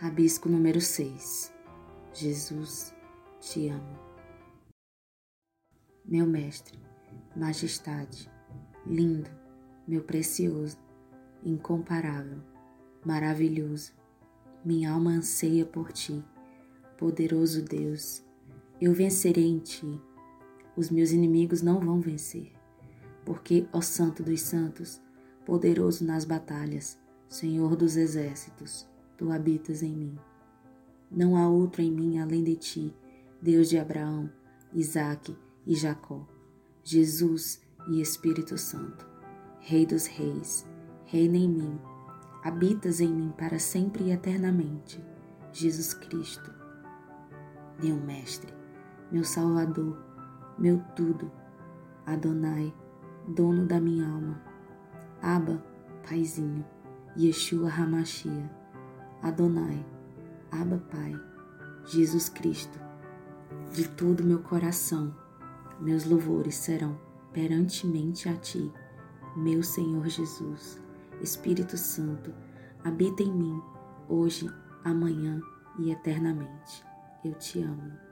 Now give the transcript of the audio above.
Rabisco número 6. Jesus, te amo. Meu mestre, majestade, lindo, meu precioso, incomparável, maravilhoso, minha alma anseia por ti, poderoso Deus. Eu vencerei em ti. Os meus inimigos não vão vencer, porque, ó Santo dos Santos, poderoso nas batalhas, Senhor dos exércitos, tu habitas em mim. Não há outro em mim além de ti, Deus de Abraão, Isaque e Jacó, Jesus e Espírito Santo, Rei dos Reis, reina em mim, habitas em mim para sempre e eternamente, Jesus Cristo, meu Mestre, meu Salvador, meu tudo, Adonai, dono da minha alma, Abba, Paizinho, Yeshua Hamashia, Adonai, Abba Pai, Jesus Cristo, de todo meu coração, meus louvores serão perantemente a Ti, meu Senhor Jesus, Espírito Santo, habita em mim, hoje, amanhã e eternamente. Eu te amo.